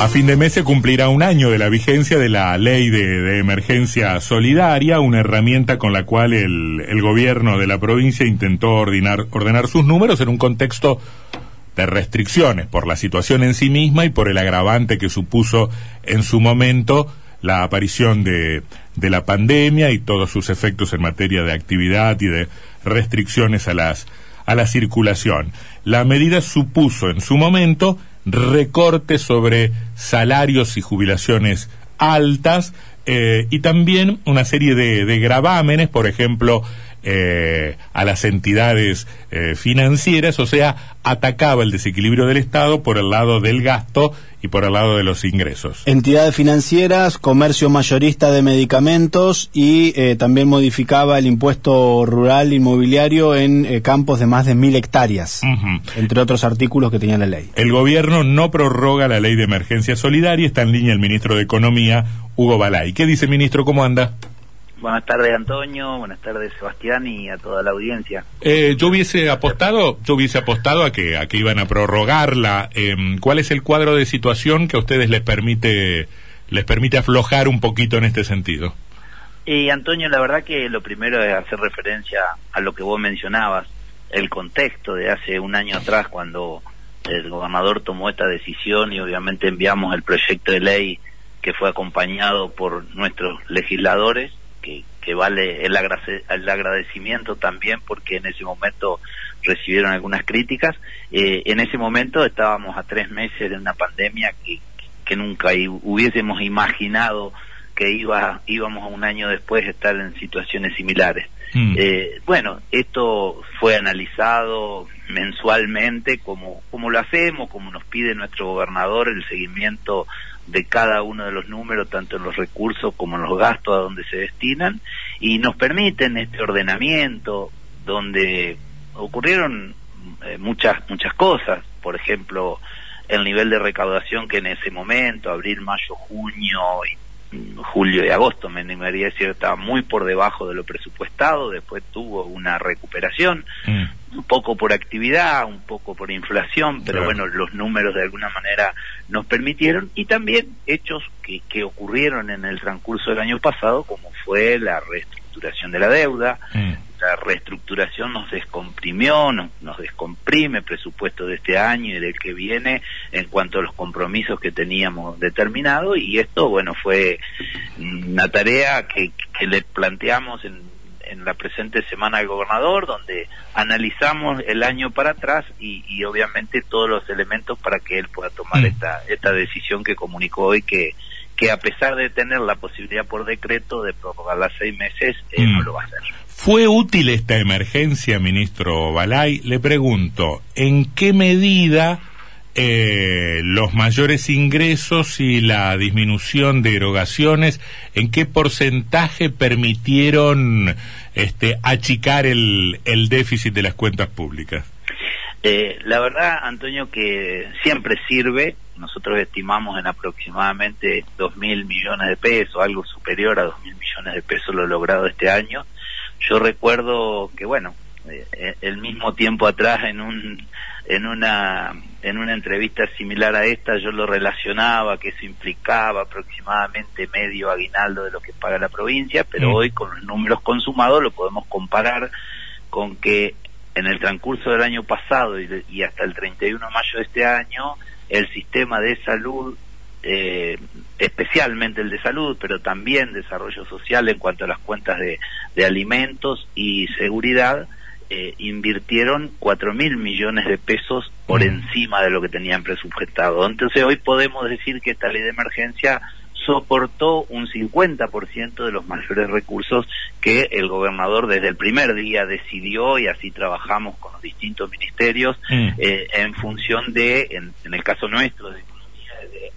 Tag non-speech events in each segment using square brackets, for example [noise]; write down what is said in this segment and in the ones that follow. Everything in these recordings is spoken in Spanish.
A fin de mes se cumplirá un año de la vigencia de la ley de, emergencia solidaria, una herramienta con la cual el, el, gobierno de la provincia intentó ordenar, ordenar sus números en un contexto de restricciones por la situación en sí misma y por el agravante que supuso en su momento la aparición de, de la pandemia y todos sus efectos en materia de actividad y de restricciones a las a la circulación. La medida supuso en su momento recortes sobre salarios y jubilaciones altas eh, y también una serie de, gravámenes, por ejemplo, eh, a las entidades eh, financieras, o sea, atacaba el desequilibrio del Estado por el lado del gasto y por el lado de los ingresos. Entidades financieras, comercio mayorista de medicamentos y eh, también modificaba el impuesto rural inmobiliario en campos de más de mil hectáreas, entre otros artículos que tenía la ley. El gobierno no prorroga la ley de emergencia solidaria, está en línea el ministro de Economía, Hugo Balay. ¿Qué dice, ministro? ¿Cómo anda? Buenas tardes, Antonio. Buenas tardes, Sebastián, y a toda la audiencia. Eh, yo hubiese apostado, yo hubiese apostado a que a que iban a prorrogarla. Em, ¿Cuál es el cuadro de situación que a ustedes les permite les permite aflojar un poquito en este sentido? Y Antonio, la verdad que lo primero es hacer referencia a lo que vos mencionabas, el contexto de hace un año atrás cuando el gobernador tomó esta decisión y obviamente enviamos el proyecto de ley que fue acompañado por nuestros legisladores que, vale el, agradecimiento también porque en ese momento recibieron algunas críticas. Eh, en ese momento estábamos a tres meses de una pandemia que, que nunca hubiésemos imaginado que iba, íbamos a un año después estar en situaciones similares. Mm. Eh, bueno, esto fue analizado mensualmente como, como lo hacemos, como nos pide nuestro gobernador, el seguimiento de cada uno de los números, tanto en los recursos como en los gastos a donde se destinan, y nos permiten este ordenamiento donde ocurrieron eh, muchas, muchas cosas, por ejemplo, el nivel de recaudación que en ese momento, abril, mayo, junio y julio y agosto, me animaría a decir, estaba muy por debajo de lo presupuestado, después tuvo una recuperación, mm. un poco por actividad, un poco por inflación, pero bueno, los números de alguna manera nos permitieron, y también hechos que, que ocurrieron en el transcurso del año pasado, como fue la reestructuración de la deuda, mm la reestructuración nos descomprimió, nos, nos descomprime el presupuesto de este año y del que viene en cuanto a los compromisos que teníamos determinados y esto, bueno, fue una tarea que, que le planteamos en, en la presente semana al gobernador, donde analizamos el año para atrás y, y obviamente todos los elementos para que él pueda tomar mm. esta, esta decisión que comunicó hoy que, que a pesar de tener la posibilidad por decreto de prorrogar seis meses, eh, no mm. lo va a hacer. ¿Fue útil esta emergencia, ministro Balay? Le pregunto, ¿en qué medida eh, los mayores ingresos y la disminución de erogaciones, en qué porcentaje permitieron este, achicar el, el déficit de las cuentas públicas? Eh, la verdad, Antonio, que siempre sirve. Nosotros estimamos en aproximadamente dos mil millones de pesos, algo superior a dos mil millones de pesos lo logrado este año yo recuerdo que bueno eh, el mismo tiempo atrás en un en una en una entrevista similar a esta yo lo relacionaba que eso implicaba aproximadamente medio aguinaldo de lo que paga la provincia pero mm. hoy con los números consumados lo podemos comparar con que en el transcurso del año pasado y, y hasta el 31 de mayo de este año el sistema de salud eh, especialmente el de salud, pero también desarrollo social en cuanto a las cuentas de, alimentos y seguridad, eh, invirtieron cuatro mil millones de pesos por mm. encima de lo que tenían presupuestado. Entonces hoy podemos decir que esta ley de emergencia soportó un 50% de los mayores recursos que el gobernador desde el primer día decidió y así trabajamos con los distintos ministerios mm. eh, en función de, en, en el caso nuestro, de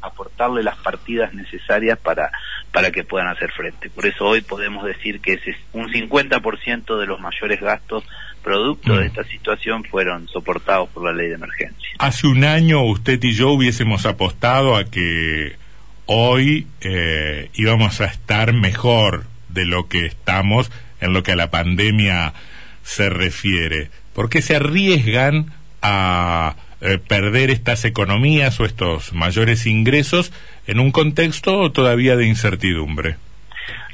aportarle las partidas necesarias para, para que puedan hacer frente. Por eso hoy podemos decir que ese un 50% de los mayores gastos producto de mm. esta situación fueron soportados por la ley de emergencia. Hace un año usted y yo hubiésemos apostado a que hoy eh, íbamos a estar mejor de lo que estamos en lo que a la pandemia se refiere. ¿Por qué se arriesgan a eh, perder estas economías o estos mayores ingresos en un contexto todavía de incertidumbre.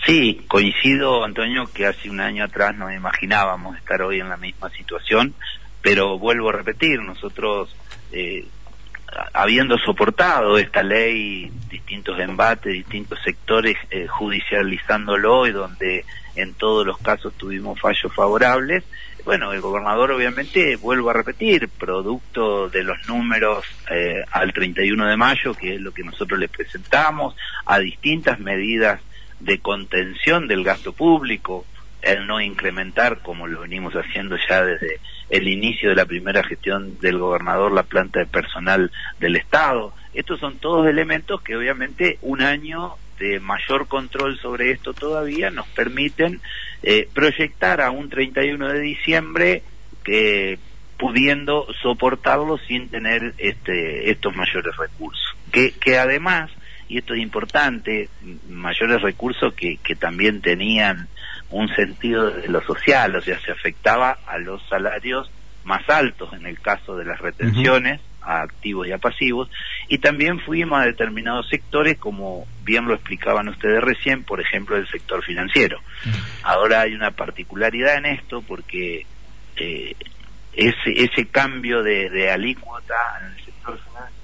Sí, coincido, Antonio, que hace un año atrás no imaginábamos estar hoy en la misma situación, pero vuelvo a repetir, nosotros, eh, habiendo soportado esta ley, distintos embates, distintos sectores eh, judicializándolo y donde en todos los casos tuvimos fallos favorables, bueno, el gobernador obviamente, vuelvo a repetir, producto de los números eh, al 31 de mayo, que es lo que nosotros le presentamos, a distintas medidas de contención del gasto público, el no incrementar, como lo venimos haciendo ya desde el inicio de la primera gestión del gobernador, la planta de personal del Estado. Estos son todos elementos que obviamente un año de mayor control sobre esto todavía nos permiten eh, proyectar a un 31 de diciembre que pudiendo soportarlo sin tener este, estos mayores recursos. Que, que además y esto es importante, mayores recursos que, que también tenían un sentido de lo social, o sea, se afectaba a los salarios más altos en el caso de las retenciones, a activos y a pasivos, y también fuimos a determinados sectores, como bien lo explicaban ustedes recién, por ejemplo, el sector financiero. Ahora hay una particularidad en esto porque eh, ese, ese cambio de, de alícuota en el sector financiero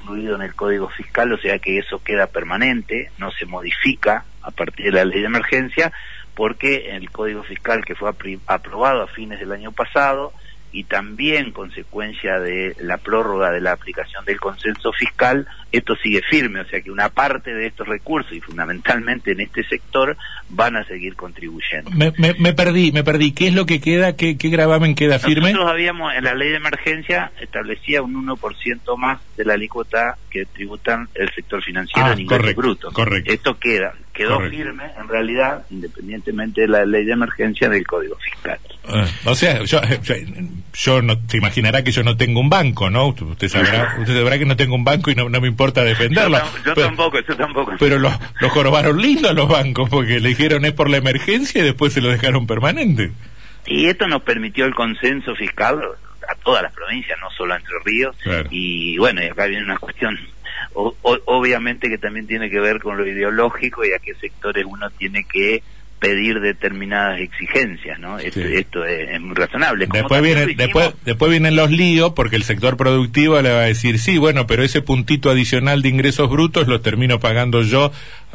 incluido en el Código Fiscal, o sea que eso queda permanente, no se modifica a partir de la ley de emergencia, porque el Código Fiscal que fue aprobado a fines del año pasado y también consecuencia de la prórroga de la aplicación del consenso fiscal, esto sigue firme, o sea que una parte de estos recursos y fundamentalmente en este sector van a seguir contribuyendo. Me, me, perdí, me perdí. ¿Qué es lo que queda? ¿Qué, qué gravamen queda firme? Nosotros habíamos, en la ley de emergencia, establecía un 1% más de la alícuota que tributan el sector financiero ah, en ingresos brutos. Correcto. Esto queda, quedó firme en realidad, independientemente de la ley de emergencia del Código Fiscal. Ah, o sea, yo, yo, no, se imaginará que yo no tengo un banco, ¿no? Usted sabrá, [laughs] usted sabrá que no tengo un banco y no, no me importa defenderla. Yo, tampoco, yo tampoco. Pero los, los jorobaron lindos los bancos porque le dijeron es por la emergencia y después se lo dejaron permanente. Y esto nos permitió el consenso fiscal a todas las provincias, no solo a Entre Ríos. Y bueno, y acá viene una cuestión obviamente que también tiene que ver con lo ideológico y a qué sectores uno tiene que pedir determinadas exigencias, ¿no? Esto, es, muy razonable. después, viene, después, después vienen los líos porque el sector productivo le va a decir, sí, bueno, pero ese puntito adicional de ingresos brutos lo termino pagando yo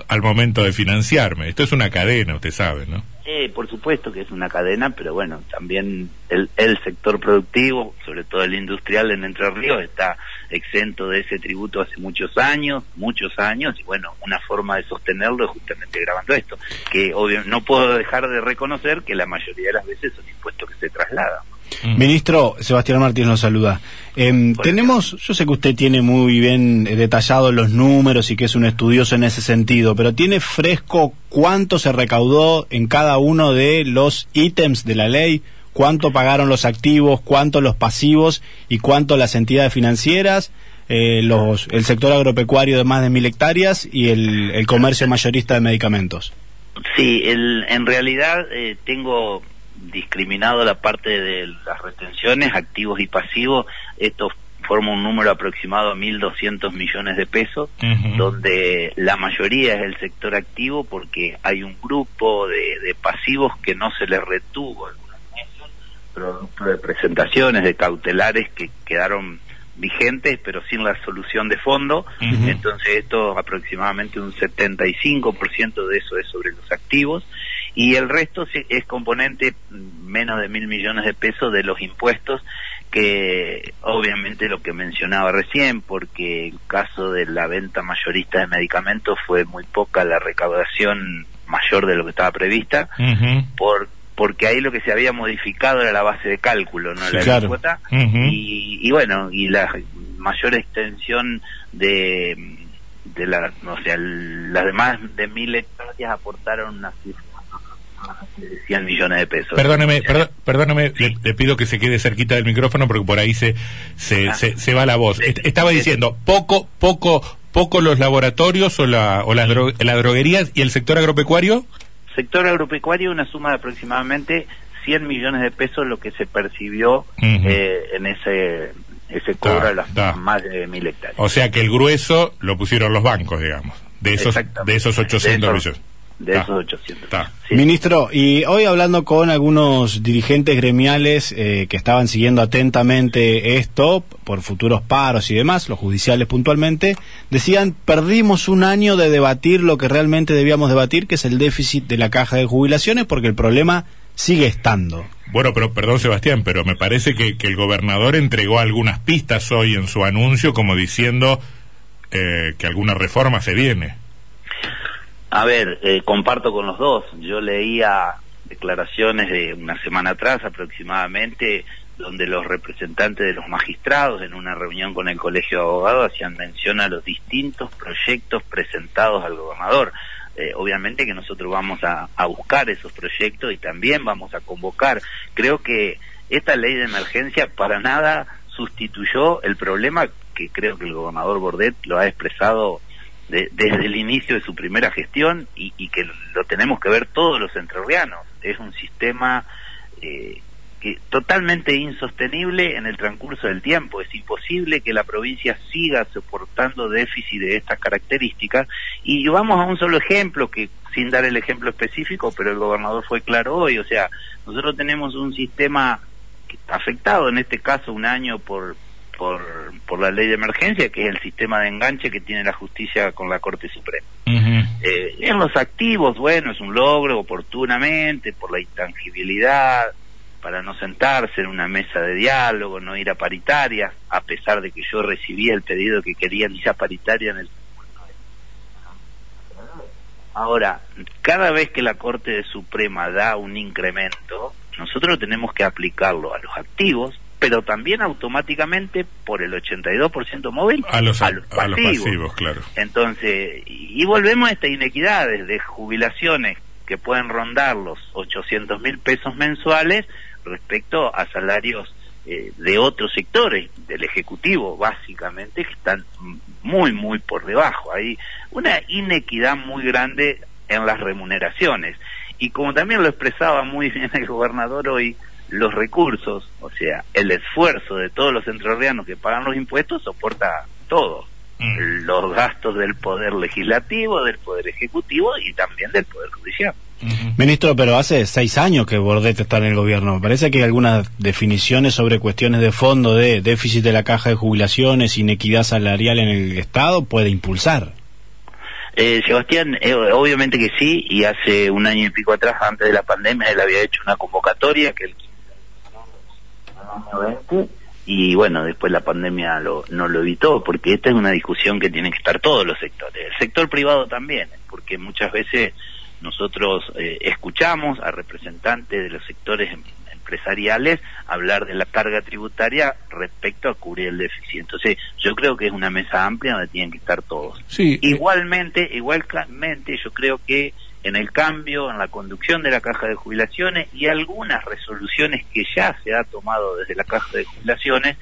al momento de financiarme. Esto es una cadena, usted sabe, ¿no? Eh, por supuesto que es una cadena, pero bueno, también el, el sector productivo, sobre todo el industrial en Entre Ríos, está exento de ese tributo hace muchos años, muchos años, y bueno, una forma de sostenerlo es justamente grabando esto, que obvio, no puedo dejar de reconocer que la mayoría de las veces son impuestos que se trasladan. Mm. Ministro, Sebastián Martínez nos saluda. Em, tenemos, yo sé que usted tiene muy bien eh, detallados los números y que es un estudioso en ese sentido, pero ¿tiene fresco cuánto se recaudó en cada uno de los ítems de la ley? ¿Cuánto pagaron los activos, cuánto los pasivos y cuánto las entidades financieras? Eh, los, el sector agropecuario de más de mil hectáreas y el, comercio mayorista de medicamentos. Sí, en realidad eh, tengo discriminado la parte de las retenciones, activos y pasivos, esto forma un número aproximado a 1.200 millones de pesos, donde la mayoría es el sector activo porque hay un grupo de, pasivos que no se les retuvo producto de presentaciones, de cautelares que quedaron vigentes pero sin la solución de fondo, entonces esto aproximadamente un 75% de eso es sobre los activos y el resto es componente menos de mil millones de pesos de los impuestos que obviamente lo que mencionaba recién porque el caso de la venta mayorista de medicamentos fue muy poca la recaudación mayor de lo que estaba prevista por porque ahí lo que se había modificado era la base de cálculo, no la cuota. Y, bueno, y la mayor extensión de, de la, o sea, las demás de mil hectáreas aportaron una cifra 100 millones de pesos. Perdóneme, perdóneme, le, pido que se quede cerquita del micrófono porque por ahí se se, ah. se, va la voz. Estaba diciendo, poco, poco, poco los laboratorios o, la, o las la droguerías y el sector agropecuario. Sector agropecuario, una suma de aproximadamente 100 millones de pesos lo que se percibió eh, en ese ese cobro a las más de mil hectáreas. O sea que el grueso lo pusieron los bancos, digamos, de esos, de esos 800 millones de esos 800. Ministro, y hoy hablando con algunos dirigentes gremiales eh, que estaban siguiendo atentamente esto por futuros paros y demás, los judiciales puntualmente, decían, perdimos un año de debatir lo que realmente debíamos debatir, que es el déficit de la caja de jubilaciones, porque el problema sigue estando. Bueno, pero perdón Sebastián, pero me parece que, que el gobernador entregó algunas pistas hoy en su anuncio como diciendo eh, que alguna reforma se viene. A ver, eh, comparto con los dos. Yo leía declaraciones de una semana atrás aproximadamente donde los representantes de los magistrados en una reunión con el Colegio de Abogados hacían mención a los distintos proyectos presentados al gobernador. Eh, obviamente que nosotros vamos a, a, buscar esos proyectos y también vamos a convocar. Creo que esta ley de emergencia para nada sustituyó el problema que creo que el gobernador Bordet lo ha expresado desde el inicio de su primera gestión y, que lo tenemos que ver todos los entrerrianos. Es un sistema eh, que totalmente insostenible en el transcurso del tiempo. Es imposible que la provincia siga soportando déficit de estas características. Y vamos a un solo ejemplo, que sin dar el ejemplo específico, pero el gobernador fue claro hoy. O sea, nosotros tenemos un sistema afectado, en este caso un año por por, por la ley de emergencia, que es el sistema de enganche que tiene la justicia con la Corte Suprema. Eh, en los activos, bueno, es un logro oportunamente por la intangibilidad, para no sentarse en una mesa de diálogo, no ir a paritaria, a pesar de que yo recibí el pedido que querían ir a paritaria en el Ahora, cada vez que la Corte Suprema da un incremento, nosotros tenemos que aplicarlo a los activos, pero también automáticamente por el 82% móvil a los, pasivos. claro. Entonces, y, volvemos a esta inequidad de jubilaciones que pueden rondar los 800 mil pesos mensuales respecto a salarios eh, de otros sectores, del Ejecutivo básicamente, que están muy, muy por debajo. Hay una inequidad muy grande en las remuneraciones. Y como también lo expresaba muy bien el gobernador hoy, los recursos, o sea, el esfuerzo de todos los entrerrianos que pagan los impuestos soporta todo. Mm. Los gastos del Poder Legislativo, del Poder Ejecutivo y también del Poder Judicial. Ministro, pero hace seis años que Bordet está en el gobierno. Me parece que hay algunas definiciones sobre cuestiones de fondo de déficit de la caja de jubilaciones, inequidad salarial en el Estado, puede impulsar. Eh, Sebastián, eh, obviamente que sí, y hace un año y pico atrás, antes de la pandemia, él había hecho una convocatoria que el y bueno, después la pandemia lo, no lo evitó, porque esta es una discusión que tienen que estar todos los sectores, el sector privado también, porque muchas veces nosotros eh, escuchamos a representantes de los sectores em, empresariales hablar de la carga tributaria respecto a cubrir el déficit. Entonces, yo creo que es una mesa amplia donde tienen que estar todos. Sí, eh, igualmente, igualmente, yo creo que en el cambio, en la conducción de la caja de jubilaciones y algunas resoluciones que ya se ha tomado desde la caja de jubilaciones,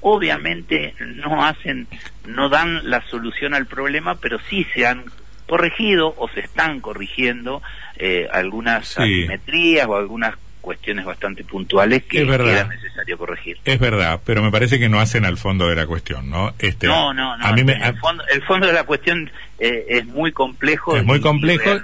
obviamente no hacen, no dan la solución al problema, pero sí se han corregido o se están corrigiendo eh, algunas asimetrías o algunas cuestiones bastante puntuales que era necesario corregir. Es verdad, pero me parece que no hacen al fondo de la cuestión, ¿no? Este, no, no, no. el, fondo, de la cuestión eh, es muy complejo. Es muy complejo y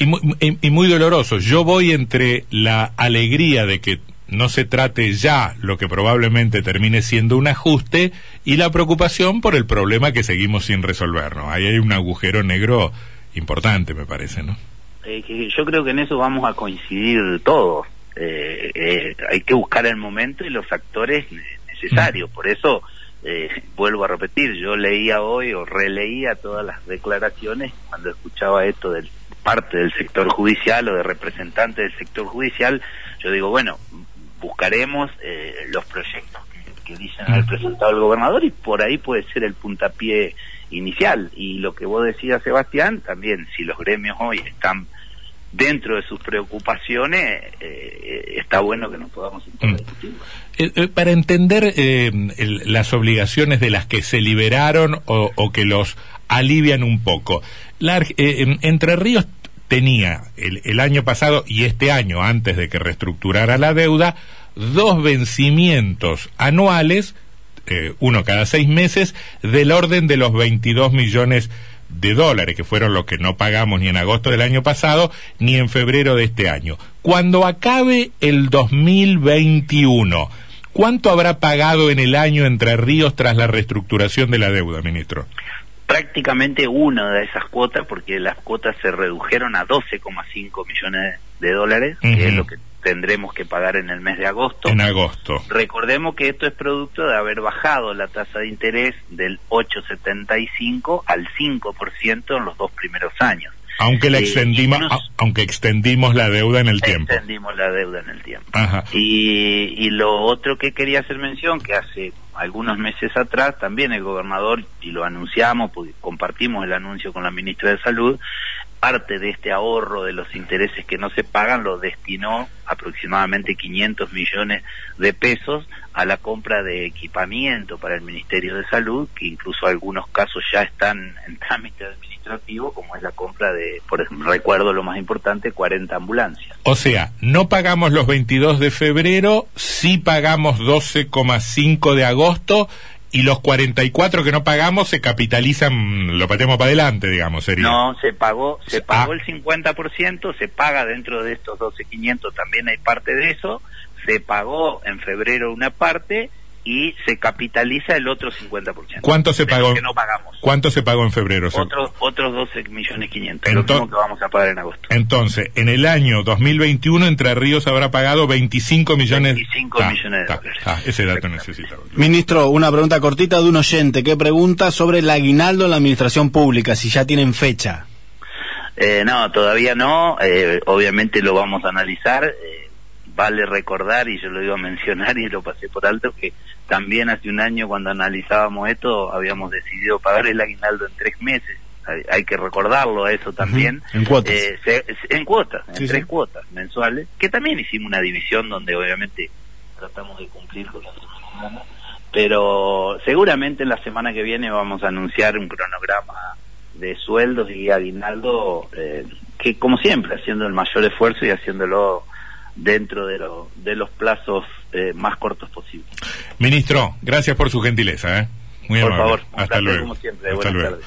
muy, y muy doloroso. Yo voy entre la alegría de que no se trate ya lo que probablemente termine siendo un ajuste y la preocupación por el problema que seguimos sin resolver, ¿no? Ahí hay un agujero negro importante, me parece, ¿no? Eh, yo creo que en eso vamos a coincidir todos. Eh, eh, hay que buscar el momento y los factores necesarios. Por eso, eh, vuelvo a repetir, yo leía hoy o releía todas las declaraciones cuando escuchaba esto de parte del sector judicial o de representantes del sector judicial, yo digo, bueno, buscaremos los proyectos que, dicen haber presentado el gobernador y por ahí puede ser el puntapié inicial. Y lo que vos decías, Sebastián, también, si los gremios hoy están dentro de sus preocupaciones, eh, está bueno que nos podamos mm. eh, eh, para entender las obligaciones de las que se liberaron o, que los alivian un poco, Entre Ríos tenía el, el, año pasado y este año, antes de que reestructurara la deuda, dos vencimientos anuales eh, uno cada seis meses, del orden de los 22 millones de dólares, que fueron los que no pagamos ni en agosto del año pasado, ni en febrero de este año. Cuando acabe el 2021, ¿cuánto habrá pagado en el año Entre Ríos tras la reestructuración de la deuda, ministro? Prácticamente una de esas cuotas, porque las cuotas se redujeron a 12,5 millones de dólares, que es lo que tendremos que pagar en el mes de agosto. En agosto. Recordemos que esto es producto de haber bajado la tasa de interés del 8,75 al 5% en los dos primeros años. Aunque la eh, extendimos, aunque extendimos la deuda en el tiempo. Extendimos la deuda en el tiempo. Y, y lo otro que quería hacer mención, que hace algunos meses atrás también el gobernador, y lo anunciamos, porque compartimos el anuncio con la ministra de Salud, parte de este ahorro de los intereses que no se pagan lo destinó aproximadamente 500 millones de pesos a la compra de equipamiento para el Ministerio de Salud, que incluso algunos casos ya están en trámite administrativo, como es la compra de, por ejemplo, recuerdo lo más importante, 40 ambulancias. O sea, no pagamos los 22 de febrero, sí pagamos 12,5 de agosto y los 44 que no pagamos se capitalizan, lo patemos para adelante, digamos, sería. No, se pagó, se ah. pagó el 50%, se paga dentro de estos 12.500, también hay parte de eso, se pagó en febrero una parte y se capitaliza el otro 50%. ¿Cuánto se pagó? Que no pagamos. ¿Cuánto se pagó en febrero? Otros otros 12 millones 500, lo que vamos a pagar en agosto. Entonces, en el año 2021 Entre Ríos habrá pagado 25 millones 25 millones de dólares. Ah, ese dato necesita. Ministro, una pregunta cortita de un oyente que pregunta sobre el aguinaldo en la administración pública, si ya tienen fecha. Eh, no, todavía no, eh, obviamente lo vamos a analizar. Eh, vale recordar, y yo lo iba a mencionar y lo pasé por alto, que también hace un año cuando analizábamos esto habíamos decidido pagar el aguinaldo en tres meses. Hay, que recordarlo a eso también. En cuotas. Eh, en cuotas, en tres cuotas mensuales, que también hicimos una división donde obviamente tratamos de cumplir con la semana, pero seguramente en la semana que viene vamos a anunciar un cronograma de sueldos y aguinaldo eh, que como siempre haciendo el mayor esfuerzo y haciéndolo dentro de, lo, de los plazos eh, más cortos posibles. Ministro, gracias por su gentileza. ¿eh? Muy por favor, hasta luego. Como siempre. Buenas tardes.